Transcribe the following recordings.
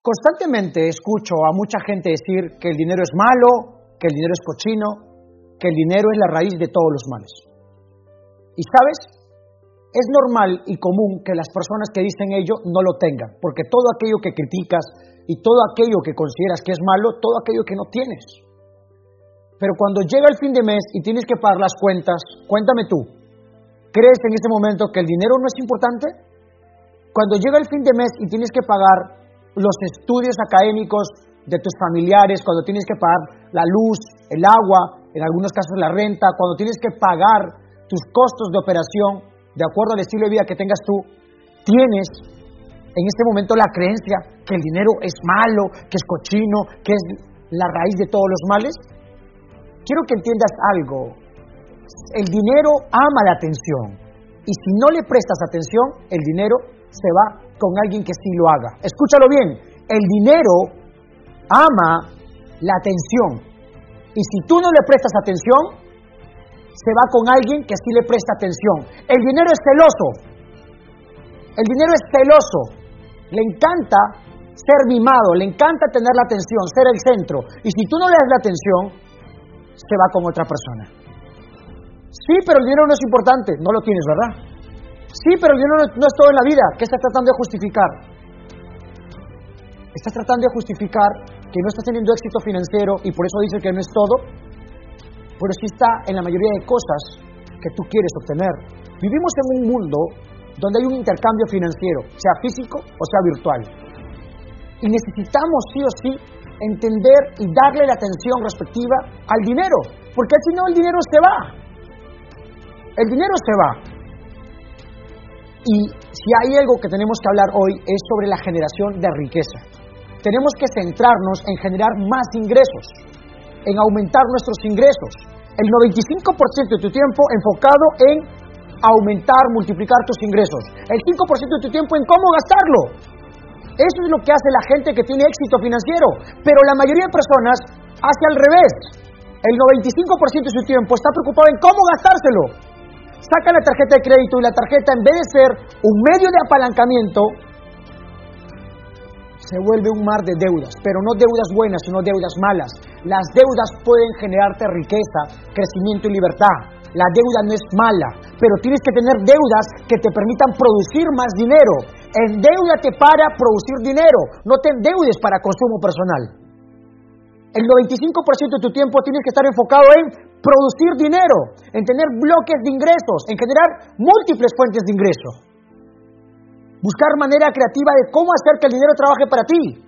Constantemente escucho a mucha gente decir que el dinero es malo, que el dinero es cochino, que el dinero es la raíz de todos los males. Y sabes, es normal y común que las personas que dicen ello no lo tengan, porque todo aquello que criticas y todo aquello que consideras que es malo, todo aquello que no tienes. Pero cuando llega el fin de mes y tienes que pagar las cuentas, cuéntame tú, ¿crees en ese momento que el dinero no es importante? Cuando llega el fin de mes y tienes que pagar los estudios académicos de tus familiares, cuando tienes que pagar la luz, el agua, en algunos casos la renta, cuando tienes que pagar tus costos de operación de acuerdo al estilo de vida que tengas tú, tienes en este momento la creencia que el dinero es malo, que es cochino, que es la raíz de todos los males. Quiero que entiendas algo. El dinero ama la atención. Y si no le prestas atención, el dinero se va con alguien que sí lo haga. Escúchalo bien, el dinero ama la atención. Y si tú no le prestas atención, se va con alguien que sí le presta atención. El dinero es celoso. El dinero es celoso. Le encanta ser mimado, le encanta tener la atención, ser el centro. Y si tú no le das la atención, se va con otra persona. Sí, pero el dinero no es importante. No lo tienes, ¿verdad? Sí, pero el dinero no es todo en la vida. ¿Qué estás tratando de justificar? Estás tratando de justificar que no estás teniendo éxito financiero y por eso dices que no es todo, pero sí está en la mayoría de cosas que tú quieres obtener. Vivimos en un mundo donde hay un intercambio financiero, sea físico o sea virtual. Y necesitamos sí o sí entender y darle la atención respectiva al dinero, porque si no el dinero se va. El dinero se va. Y si hay algo que tenemos que hablar hoy es sobre la generación de riqueza. Tenemos que centrarnos en generar más ingresos, en aumentar nuestros ingresos. El 95% de tu tiempo enfocado en aumentar, multiplicar tus ingresos. El 5% de tu tiempo en cómo gastarlo. Eso es lo que hace la gente que tiene éxito financiero. Pero la mayoría de personas hace al revés. El 95% de su tiempo está preocupado en cómo gastárselo saca la tarjeta de crédito y la tarjeta en vez de ser un medio de apalancamiento, se vuelve un mar de deudas, pero no deudas buenas, sino deudas malas. Las deudas pueden generarte riqueza, crecimiento y libertad. La deuda no es mala, pero tienes que tener deudas que te permitan producir más dinero. Endeudate para producir dinero, no te endeudes para consumo personal. El 95% de tu tiempo tienes que estar enfocado en producir dinero, en tener bloques de ingresos, en generar múltiples fuentes de ingreso. Buscar manera creativa de cómo hacer que el dinero trabaje para ti.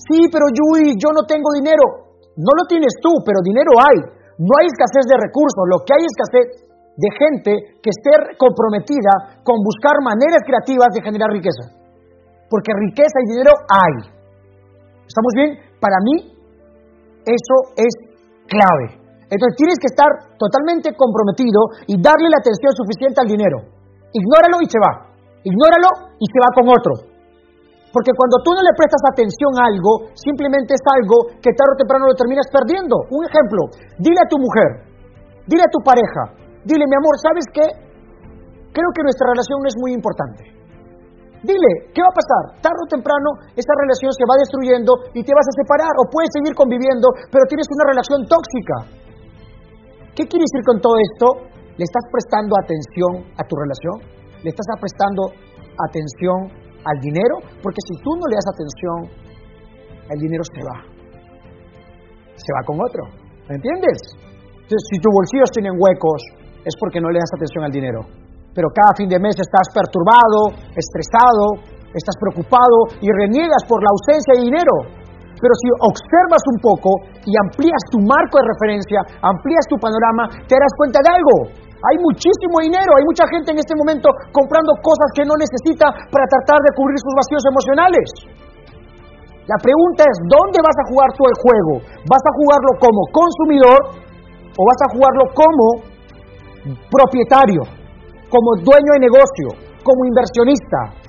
Sí, pero Yui, yo no tengo dinero. No lo tienes tú, pero dinero hay. No hay escasez de recursos, lo que hay es escasez de gente que esté comprometida con buscar maneras creativas de generar riqueza. Porque riqueza y dinero hay. ¿Estamos bien? Para mí, eso es clave. Entonces tienes que estar totalmente comprometido y darle la atención suficiente al dinero. Ignóralo y se va. Ignóralo y se va con otro. Porque cuando tú no le prestas atención a algo, simplemente es algo que tarde o temprano lo terminas perdiendo. Un ejemplo, dile a tu mujer, dile a tu pareja, dile, mi amor, ¿sabes qué? Creo que nuestra relación es muy importante. Dile, ¿qué va a pasar? Tarde o temprano esta relación se va destruyendo y te vas a separar o puedes seguir conviviendo, pero tienes una relación tóxica. ¿Qué quiere decir con todo esto? ¿Le estás prestando atención a tu relación? ¿Le estás prestando atención al dinero? Porque si tú no le das atención, el dinero se va. Se va con otro. ¿Me entiendes? Si tus bolsillos tienen huecos, es porque no le das atención al dinero. Pero cada fin de mes estás perturbado, estresado, estás preocupado y reniegas por la ausencia de dinero. Pero si observas un poco y amplías tu marco de referencia, amplías tu panorama, te darás cuenta de algo. Hay muchísimo dinero, hay mucha gente en este momento comprando cosas que no necesita para tratar de cubrir sus vacíos emocionales. La pregunta es, ¿dónde vas a jugar tú el juego? ¿Vas a jugarlo como consumidor o vas a jugarlo como propietario, como dueño de negocio, como inversionista?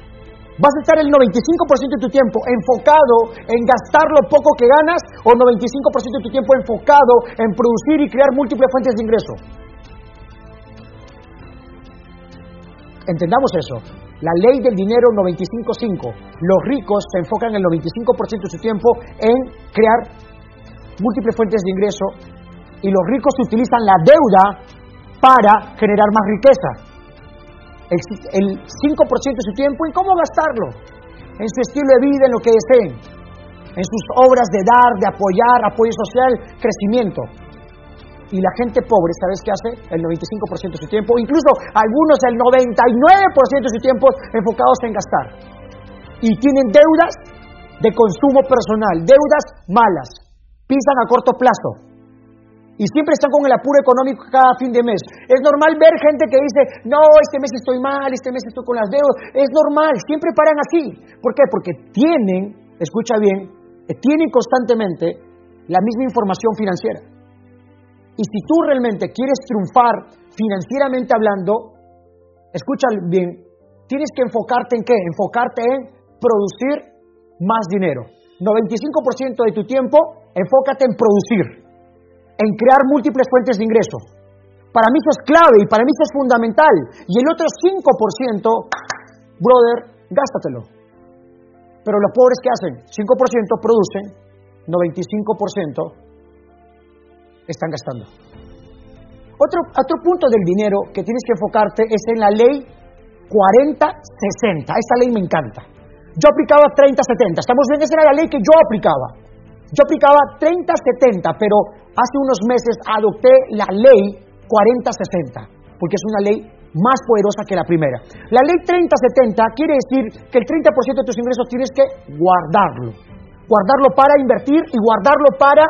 ¿Vas a estar el 95% de tu tiempo enfocado en gastar lo poco que ganas o 95% de tu tiempo enfocado en producir y crear múltiples fuentes de ingreso? Entendamos eso. La ley del dinero 95-5. Los ricos se enfocan el 95% de su tiempo en crear múltiples fuentes de ingreso y los ricos utilizan la deuda para generar más riqueza. El, 5% de su tiempo en cómo gastarlo, en su estilo de vida, en lo que deseen, en sus obras de dar, de apoyar, apoyo social, crecimiento. Y la gente pobre, ¿sabes qué hace? El 95% de su tiempo, incluso algunos el 99% de su tiempo enfocados en gastar. Y tienen deudas de consumo personal, deudas malas, pisan a corto plazo. Y siempre están con el apuro económico cada fin de mes. Es normal ver gente que dice, no, este mes estoy mal, este mes estoy con las deudas. Es normal, siempre paran así. ¿Por qué? Porque tienen, escucha bien, tienen constantemente la misma información financiera. Y si tú realmente quieres triunfar financieramente hablando, escucha bien, tienes que enfocarte en qué? Enfocarte en producir más dinero. 95% de tu tiempo, enfócate en producir, en crear múltiples fuentes de ingreso. Para mí eso es clave y para mí eso es fundamental. Y el otro 5%, brother, gástatelo. Pero los pobres, ¿qué hacen? 5% producen, 95% están gastando. Otro, otro punto del dinero que tienes que enfocarte es en la ley 40-60. Esta ley me encanta. Yo aplicaba 30-70. Estamos bien, esa era la ley que yo aplicaba. Yo aplicaba 30-70, pero hace unos meses adopté la ley 40-60, porque es una ley más poderosa que la primera. La ley 30-70 quiere decir que el 30% de tus ingresos tienes que guardarlo. Guardarlo para invertir y guardarlo para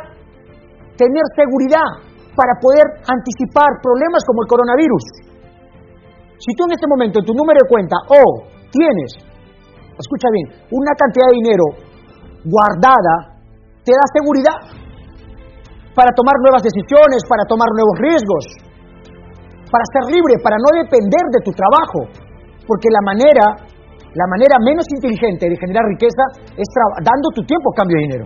tener seguridad para poder anticipar problemas como el coronavirus. Si tú en este momento en tu número de cuenta o tienes, escucha bien, una cantidad de dinero guardada, te da seguridad para tomar nuevas decisiones, para tomar nuevos riesgos, para ser libre, para no depender de tu trabajo, porque la manera, la manera menos inteligente de generar riqueza es dando tu tiempo a cambio de dinero.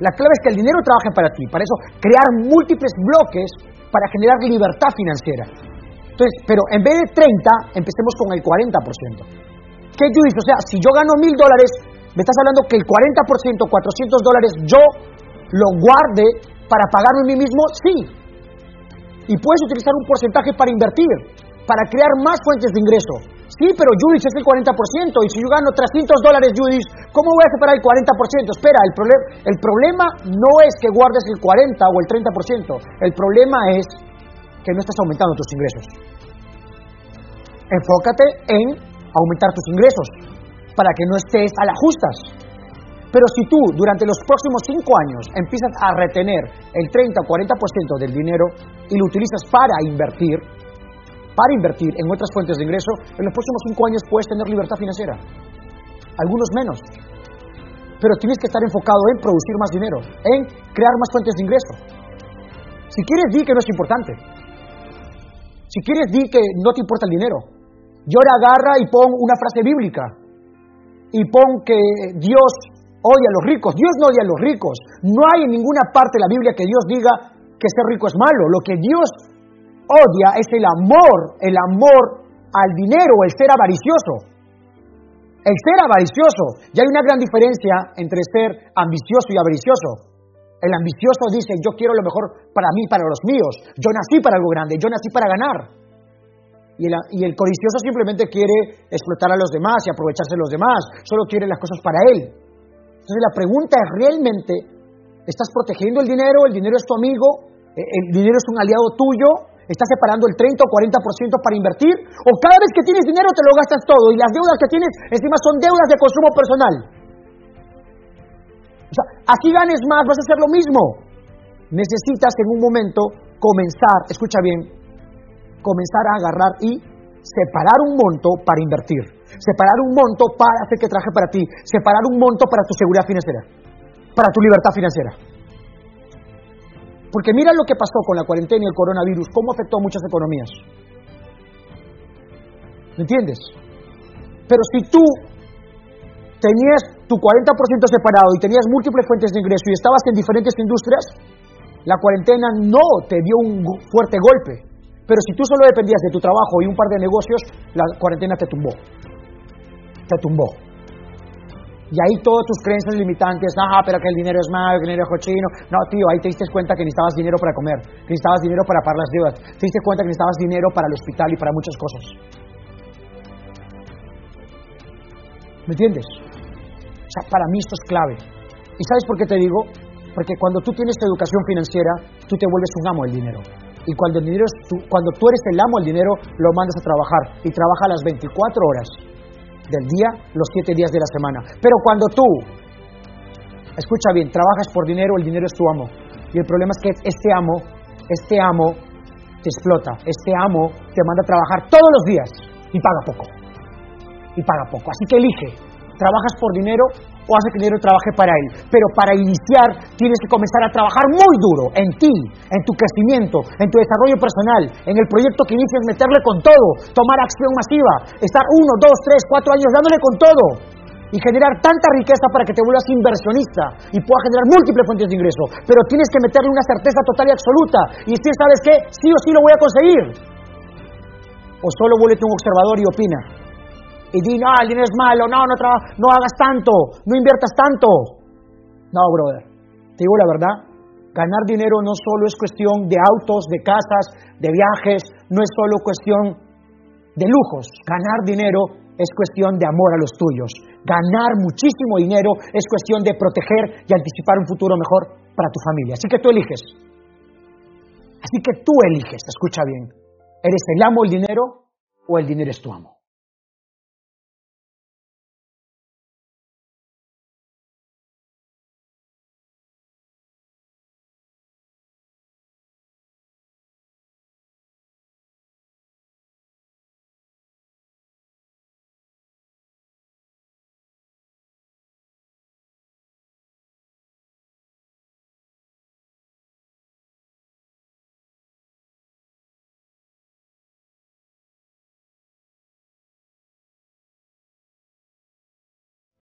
La clave es que el dinero trabaje para ti. Para eso, crear múltiples bloques para generar libertad financiera. Entonces, pero en vez de 30, empecemos con el 40%. ¿Qué tú dices? O sea, si yo gano mil dólares, me estás hablando que el 40%, 400 dólares, yo lo guarde para pagarme a mí mismo, sí. Y puedes utilizar un porcentaje para invertir, para crear más fuentes de ingreso. Sí, pero Judith es el 40%, y si yo gano 300 dólares, Judith, ¿cómo voy a separar el 40%? Espera, el, el problema no es que guardes el 40 o el 30%, el problema es que no estás aumentando tus ingresos. Enfócate en aumentar tus ingresos para que no estés a las justas. Pero si tú durante los próximos 5 años empiezas a retener el 30 o 40% del dinero y lo utilizas para invertir, para invertir en otras fuentes de ingreso, en los próximos cinco años puedes tener libertad financiera. Algunos menos. Pero tienes que estar enfocado en producir más dinero, en crear más fuentes de ingreso. Si quieres, di que no es importante. Si quieres, di que no te importa el dinero. Y ahora agarra y pon una frase bíblica. Y pon que Dios odia a los ricos. Dios no odia a los ricos. No hay en ninguna parte de la Biblia que Dios diga que ser rico es malo. Lo que Dios odia es el amor, el amor al dinero, el ser avaricioso. El ser avaricioso. Y hay una gran diferencia entre ser ambicioso y avaricioso. El ambicioso dice, yo quiero lo mejor para mí, para los míos. Yo nací para algo grande, yo nací para ganar. Y el, codicioso simplemente quiere explotar a los demás y aprovecharse de los demás. Solo quiere las cosas para él. Entonces la pregunta es, ¿realmente estás protegiendo el dinero? ¿El dinero es tu amigo? ¿El dinero es un aliado tuyo? ¿Estás separando el 30 o 40% para invertir? ¿O cada vez que tienes dinero te lo gastas todo y las deudas que tienes encima son deudas de consumo personal? O sea, aquí ganes más, vas a hacer lo mismo. Necesitas en un momento comenzar, escucha bien, comenzar a agarrar y separar un monto para invertir. Separar un monto para hacer que traje para ti. Separar un monto para tu seguridad financiera. Para tu libertad financiera. Porque mira lo que pasó con la cuarentena y el coronavirus, cómo afectó a muchas economías. ¿Me entiendes? Pero si tú tenías tu 40% separado y tenías múltiples fuentes de ingreso y estabas en diferentes industrias, la cuarentena no te dio un fuerte golpe. Pero si tú solo dependías de tu trabajo y un par de negocios, la cuarentena te tumbó. te tumbó. Y ahí todas tus creencias limitantes, ah, pero que el dinero es malo, que el dinero es cochino. No, tío, ahí te diste cuenta que necesitabas dinero para comer, que necesitabas dinero para pagar las deudas, te diste cuenta que necesitabas dinero para el hospital y para muchas cosas. ¿Me entiendes? O sea, para mí esto es clave. ¿Y sabes por qué te digo? Porque cuando tú tienes educación financiera, tú te vuelves un amo del dinero. Y cuando, el dinero cuando tú eres el amo del dinero, lo mandas a trabajar. Y trabaja las 24 horas del día, los siete días de la semana. Pero cuando tú, escucha bien, trabajas por dinero, el dinero es tu amo. Y el problema es que este amo, este amo te explota, este amo te manda a trabajar todos los días y paga poco. Y paga poco. Así que elige, ¿trabajas por dinero o hace que el dinero trabaje para él. Pero para iniciar tienes que comenzar a trabajar muy duro en ti, en tu crecimiento, en tu desarrollo personal, en el proyecto que inicias, meterle con todo, tomar acción masiva, estar uno, dos, tres, cuatro años dándole con todo y generar tanta riqueza para que te vuelvas inversionista y puedas generar múltiples fuentes de ingreso. Pero tienes que meterle una certeza total y absoluta y si sabes que sí o sí lo voy a conseguir. O solo vuélvete un observador y opina y di, no, el dinero es malo, no, no, no hagas tanto, no inviertas tanto. No, brother, te digo la verdad, ganar dinero no solo es cuestión de autos, de casas, de viajes, no es solo cuestión de lujos. Ganar dinero es cuestión de amor a los tuyos. Ganar muchísimo dinero es cuestión de proteger y anticipar un futuro mejor para tu familia. Así que tú eliges. Así que tú eliges, escucha bien. ¿Eres el amo del dinero o el dinero es tu amo?